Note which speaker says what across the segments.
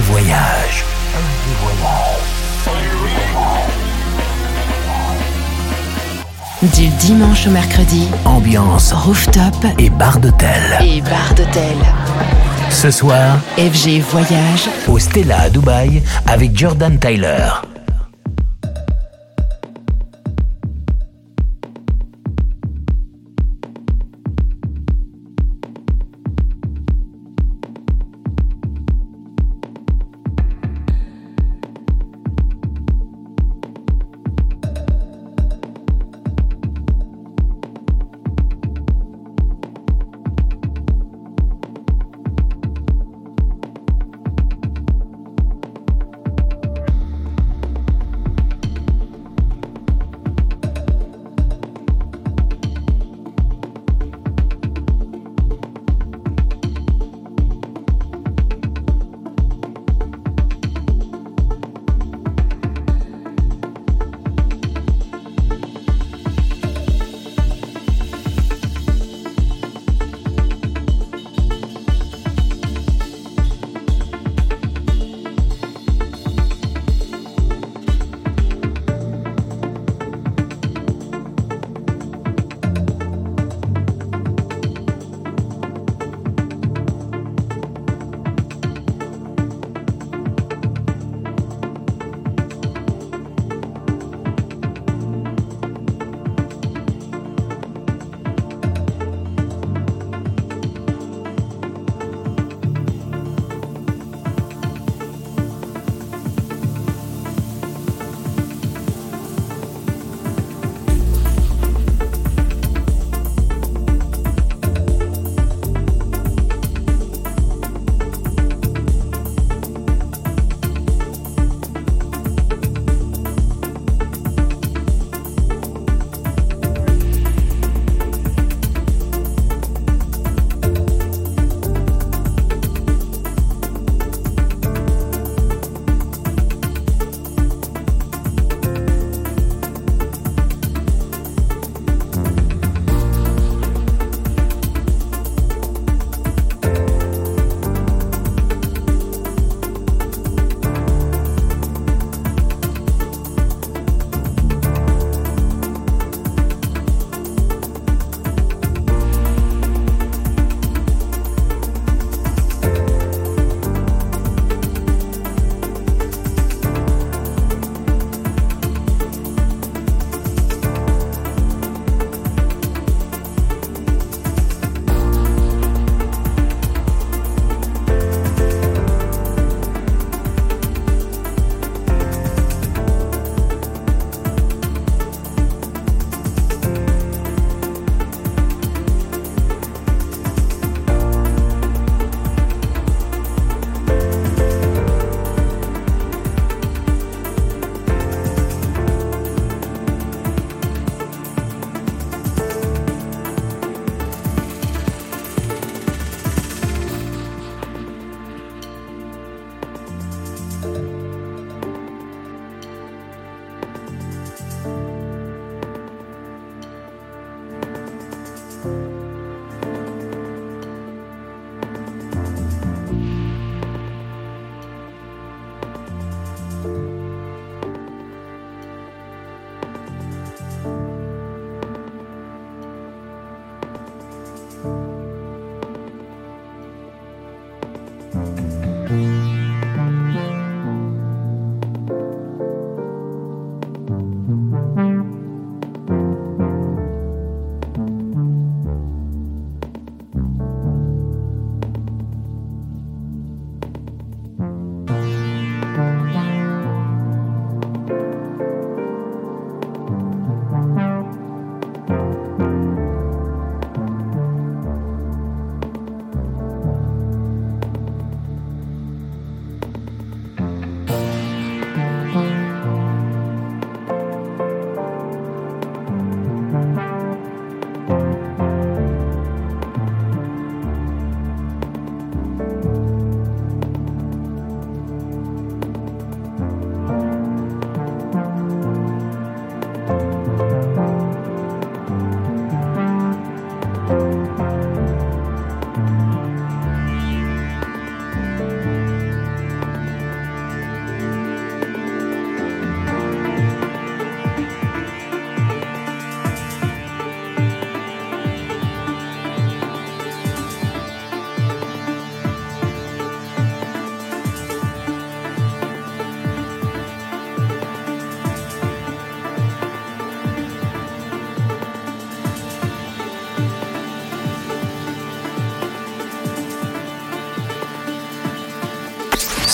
Speaker 1: Voyage.
Speaker 2: Du dimanche au mercredi,
Speaker 1: Ambiance
Speaker 2: rooftop
Speaker 1: et bar d'hôtel.
Speaker 2: et bar d'hôtel.
Speaker 1: Ce soir,
Speaker 2: FG Voyage,
Speaker 1: au Stella à Dubaï avec Jordan Tyler.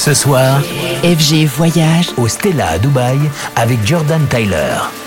Speaker 3: Ce soir,
Speaker 2: FG Voyage
Speaker 3: au Stella à Dubaï avec Jordan Tyler. «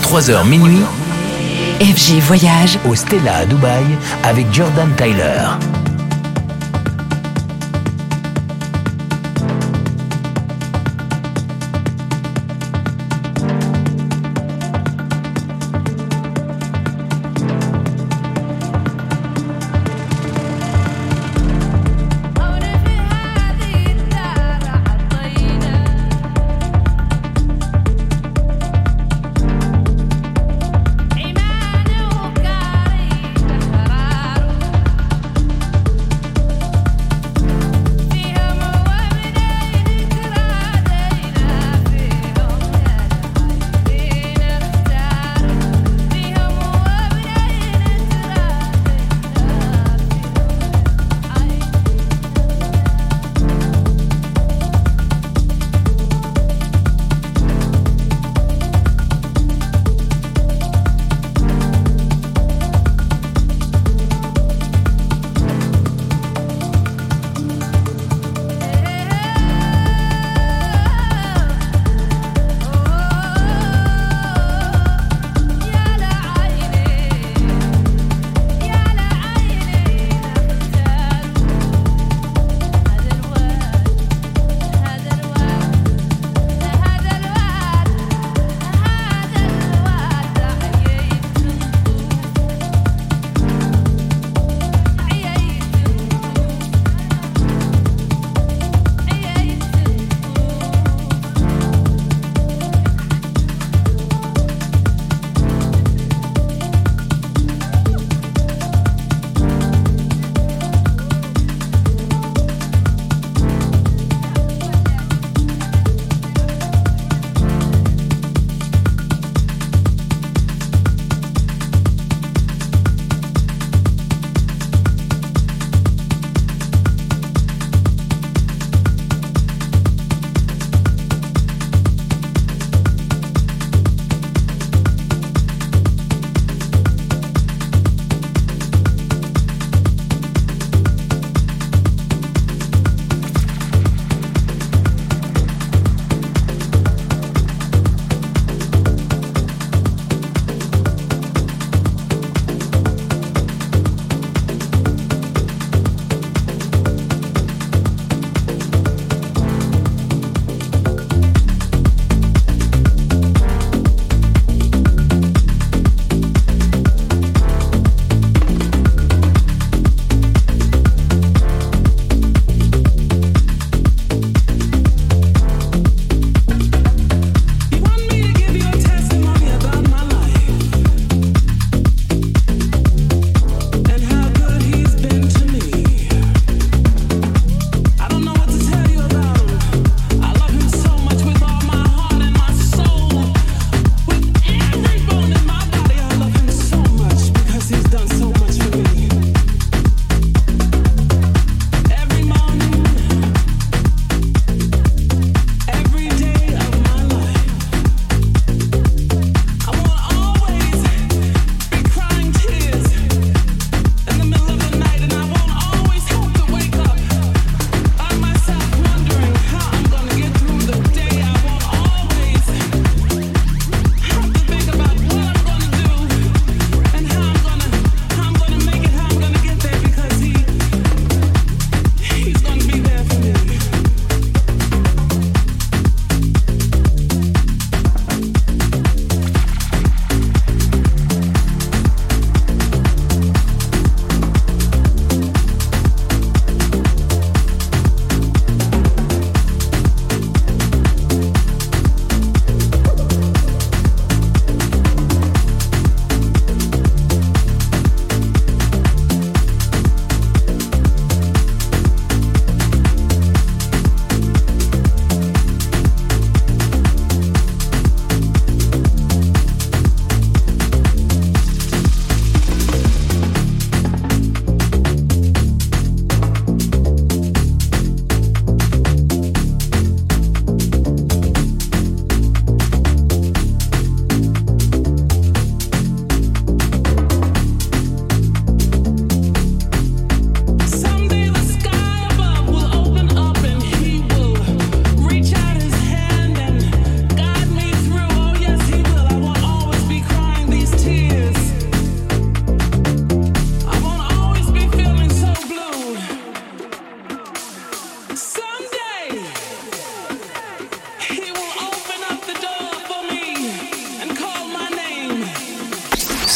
Speaker 3: 23h minuit,
Speaker 2: FG Voyage
Speaker 3: au Stella à Dubaï avec Jordan Tyler.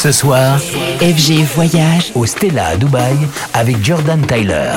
Speaker 4: Ce soir,
Speaker 2: FG Voyage
Speaker 4: au Stella à Dubaï avec Jordan Tyler.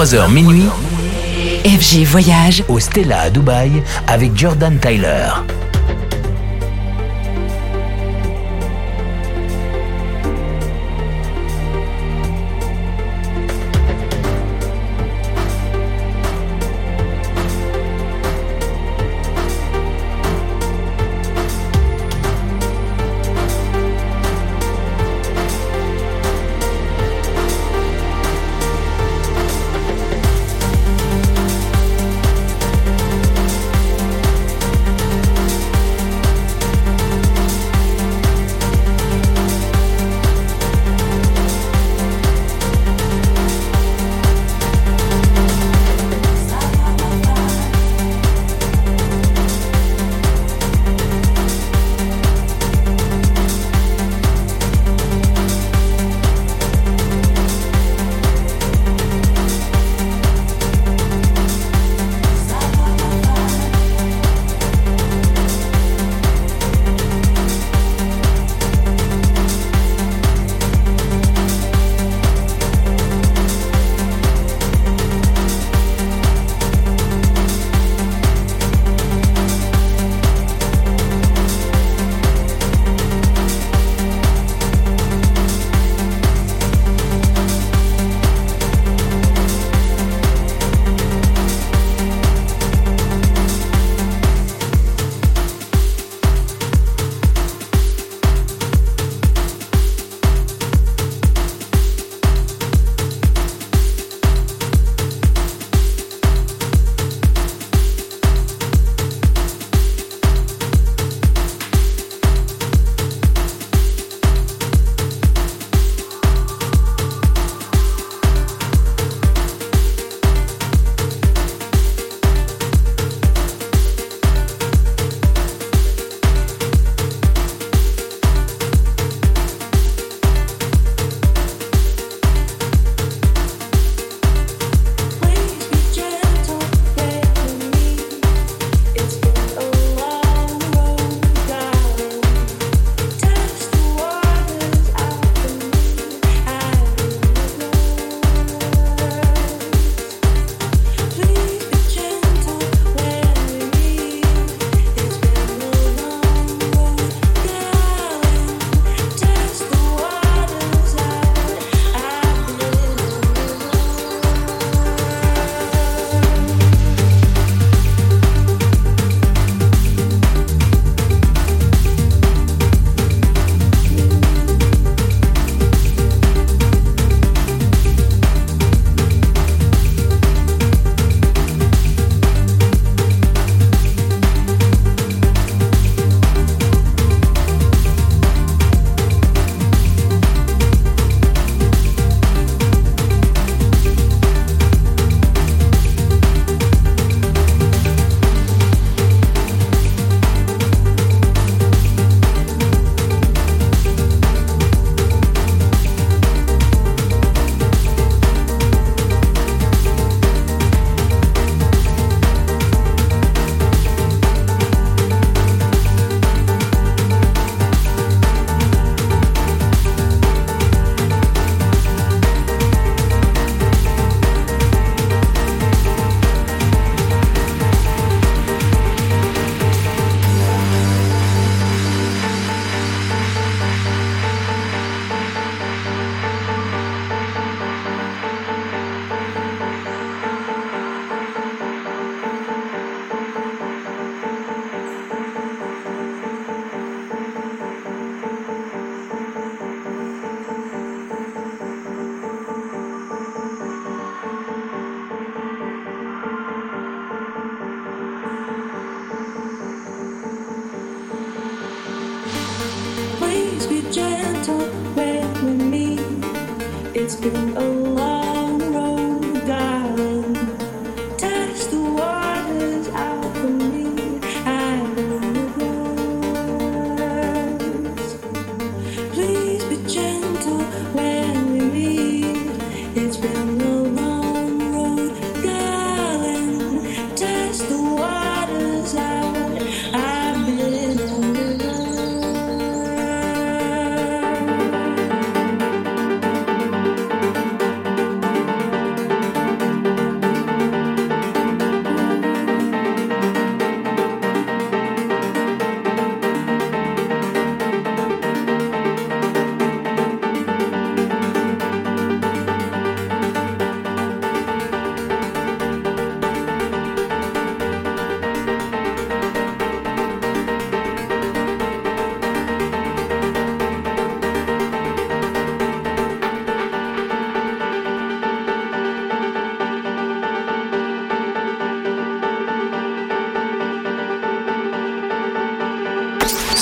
Speaker 5: 23h minuit.
Speaker 2: FG Voyage
Speaker 5: au Stella à Dubaï avec Jordan Tyler.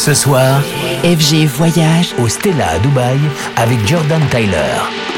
Speaker 6: Ce soir,
Speaker 2: FG Voyage
Speaker 6: au Stella à Dubaï avec Jordan Tyler. «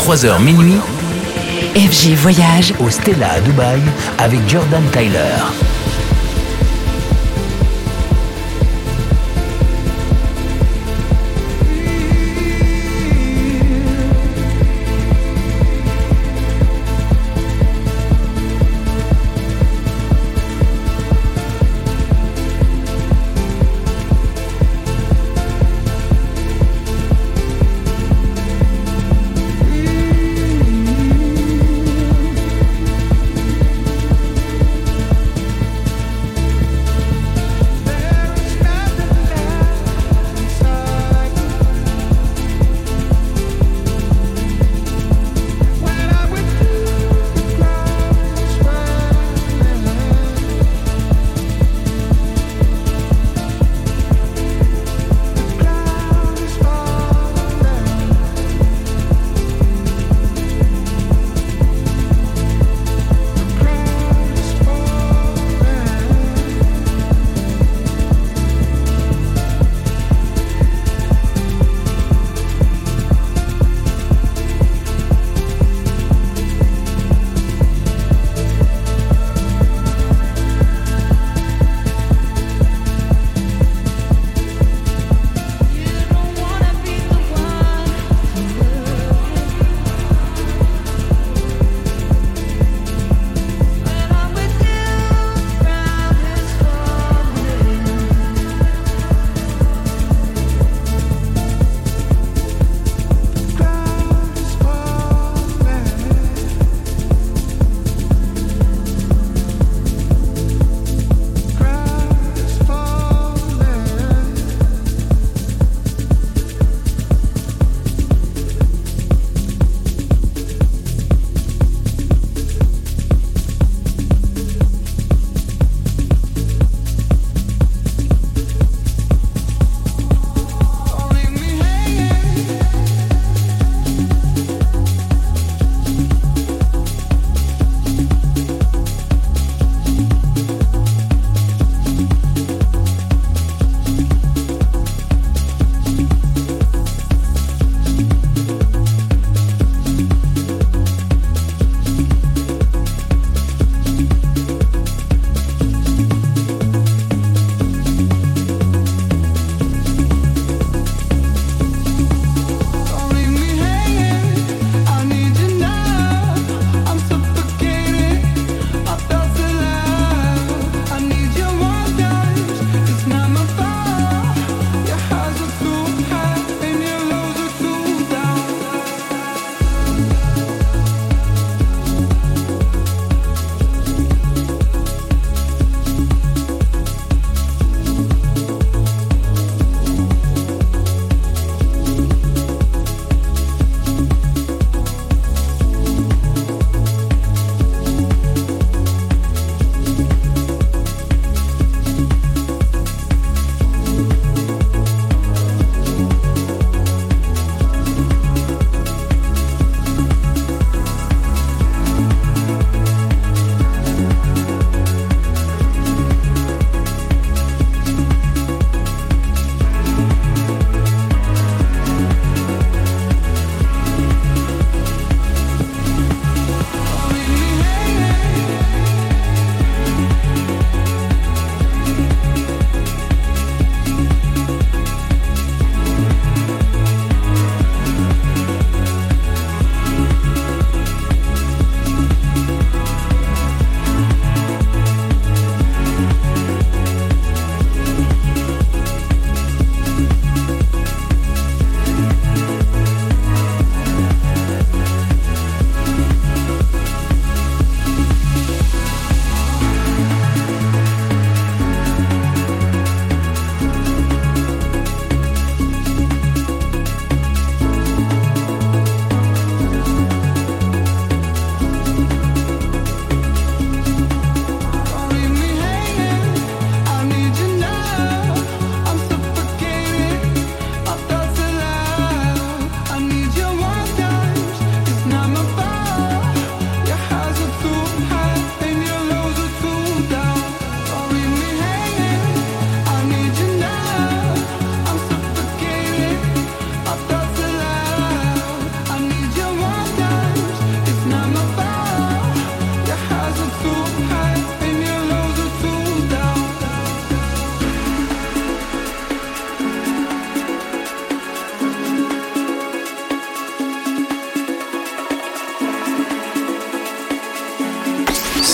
Speaker 6: 23h minuit,
Speaker 2: FG Voyage
Speaker 6: au Stella à Dubaï avec Jordan Tyler.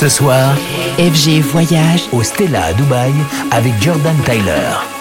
Speaker 6: Ce soir,
Speaker 2: FG Voyage
Speaker 6: au Stella à Dubaï avec Jordan Tyler.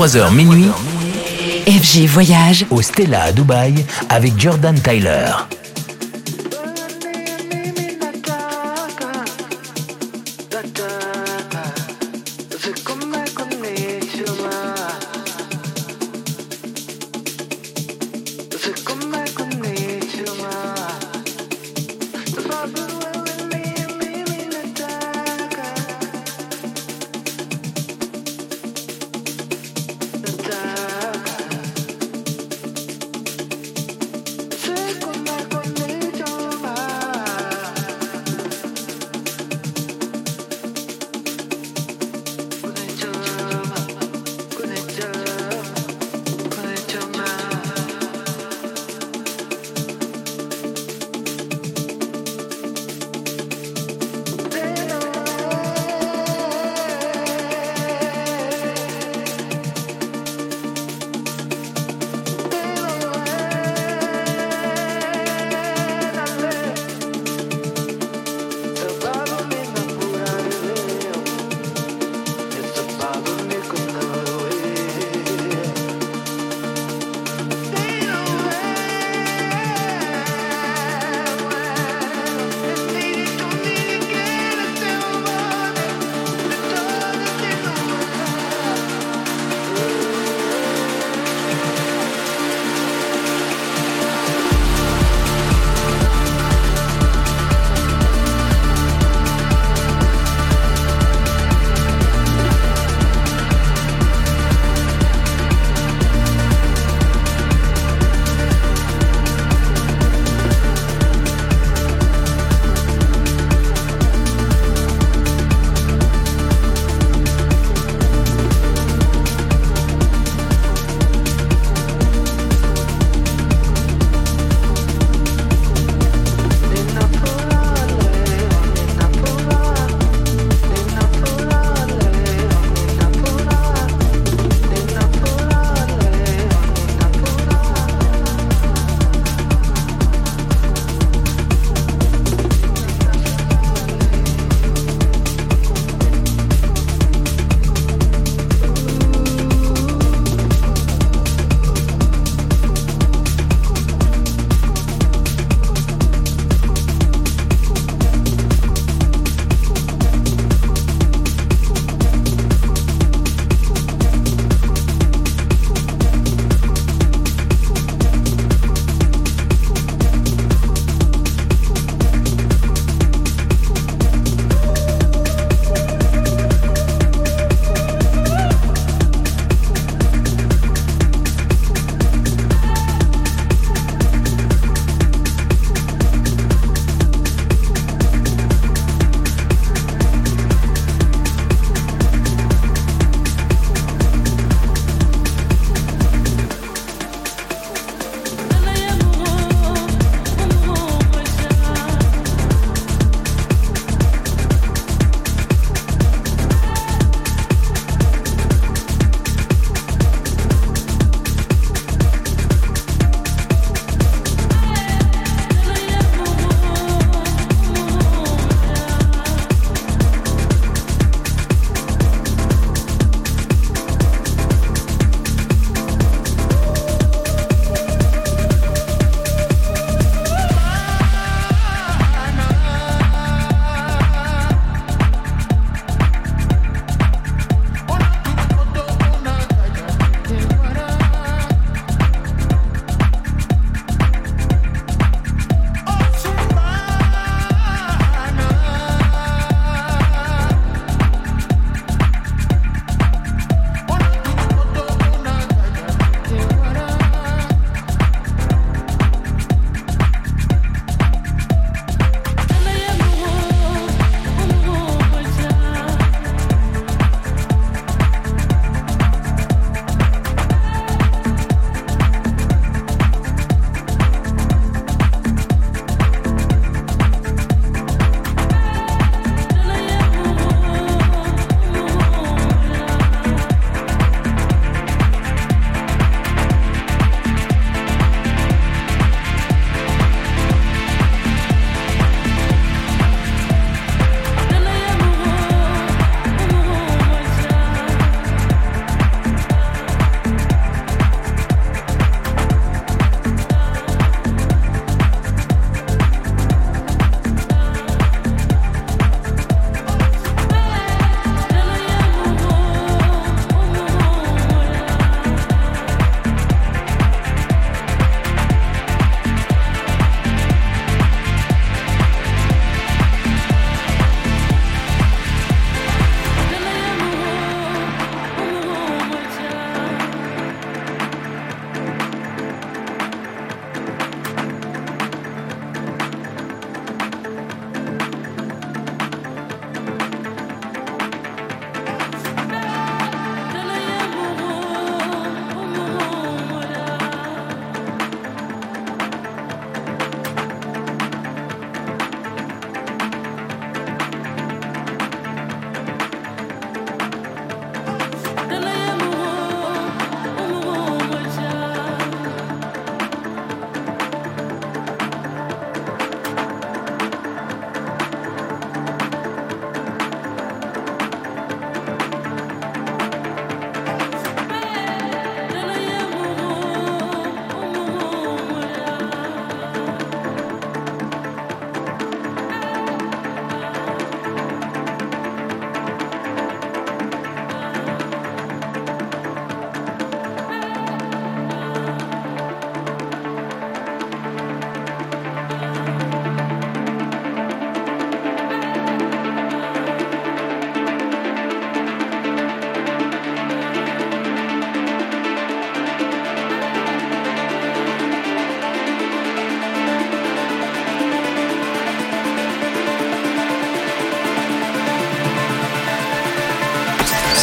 Speaker 6: H minuit.
Speaker 2: FG Voyage
Speaker 6: au Stella à Dubaï avec Jordan Tyler.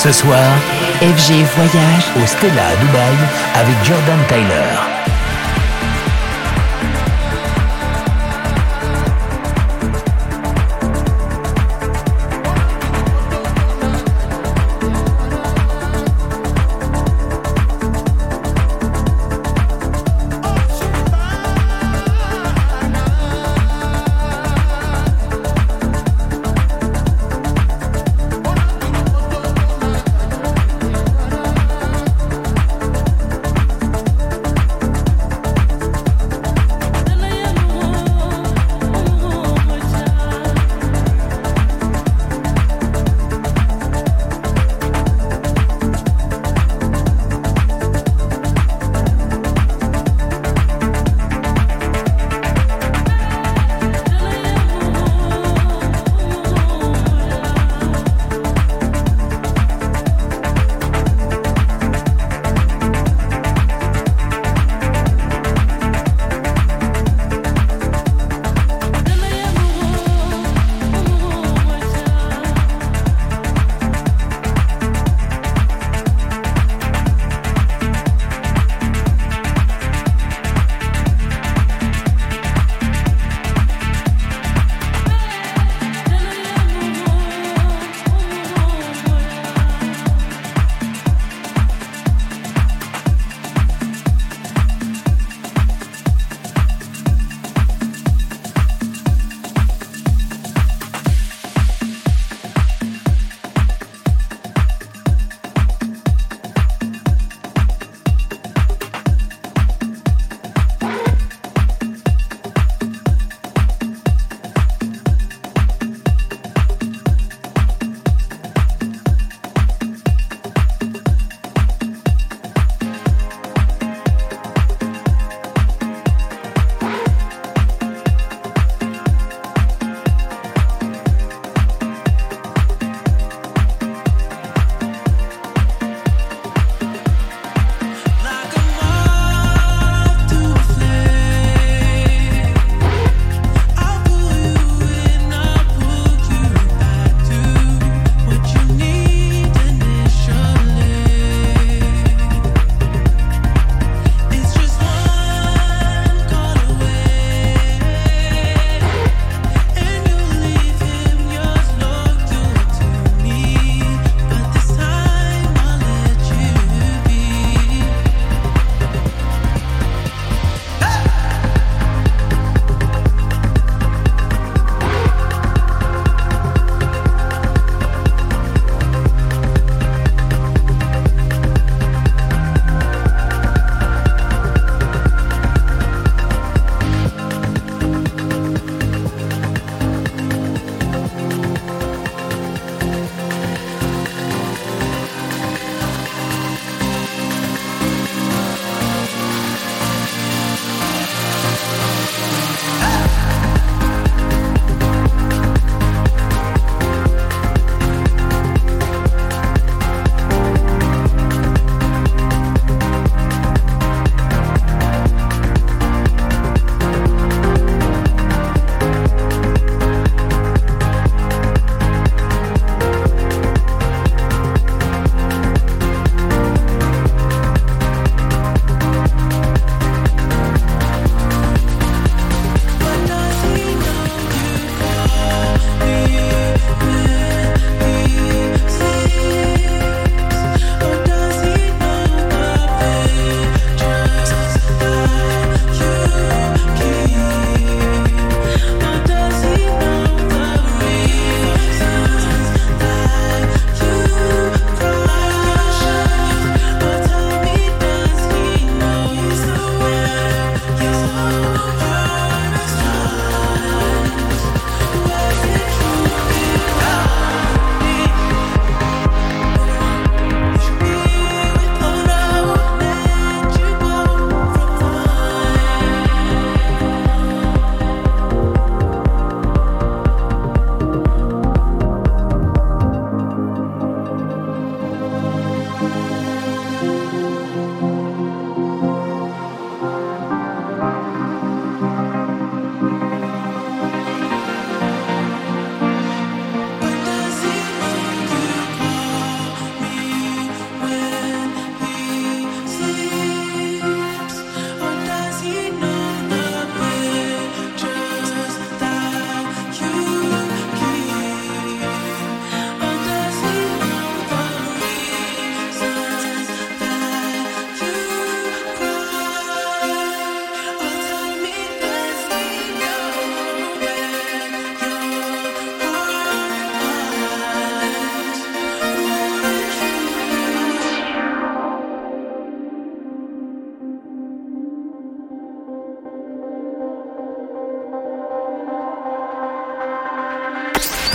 Speaker 6: Ce soir,
Speaker 2: FG Voyage
Speaker 6: au Stella à Dubaï avec Jordan Tyler.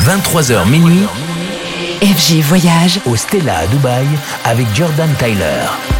Speaker 1: 23h minuit
Speaker 2: FG Voyage
Speaker 1: au Stella à Dubaï avec Jordan Tyler.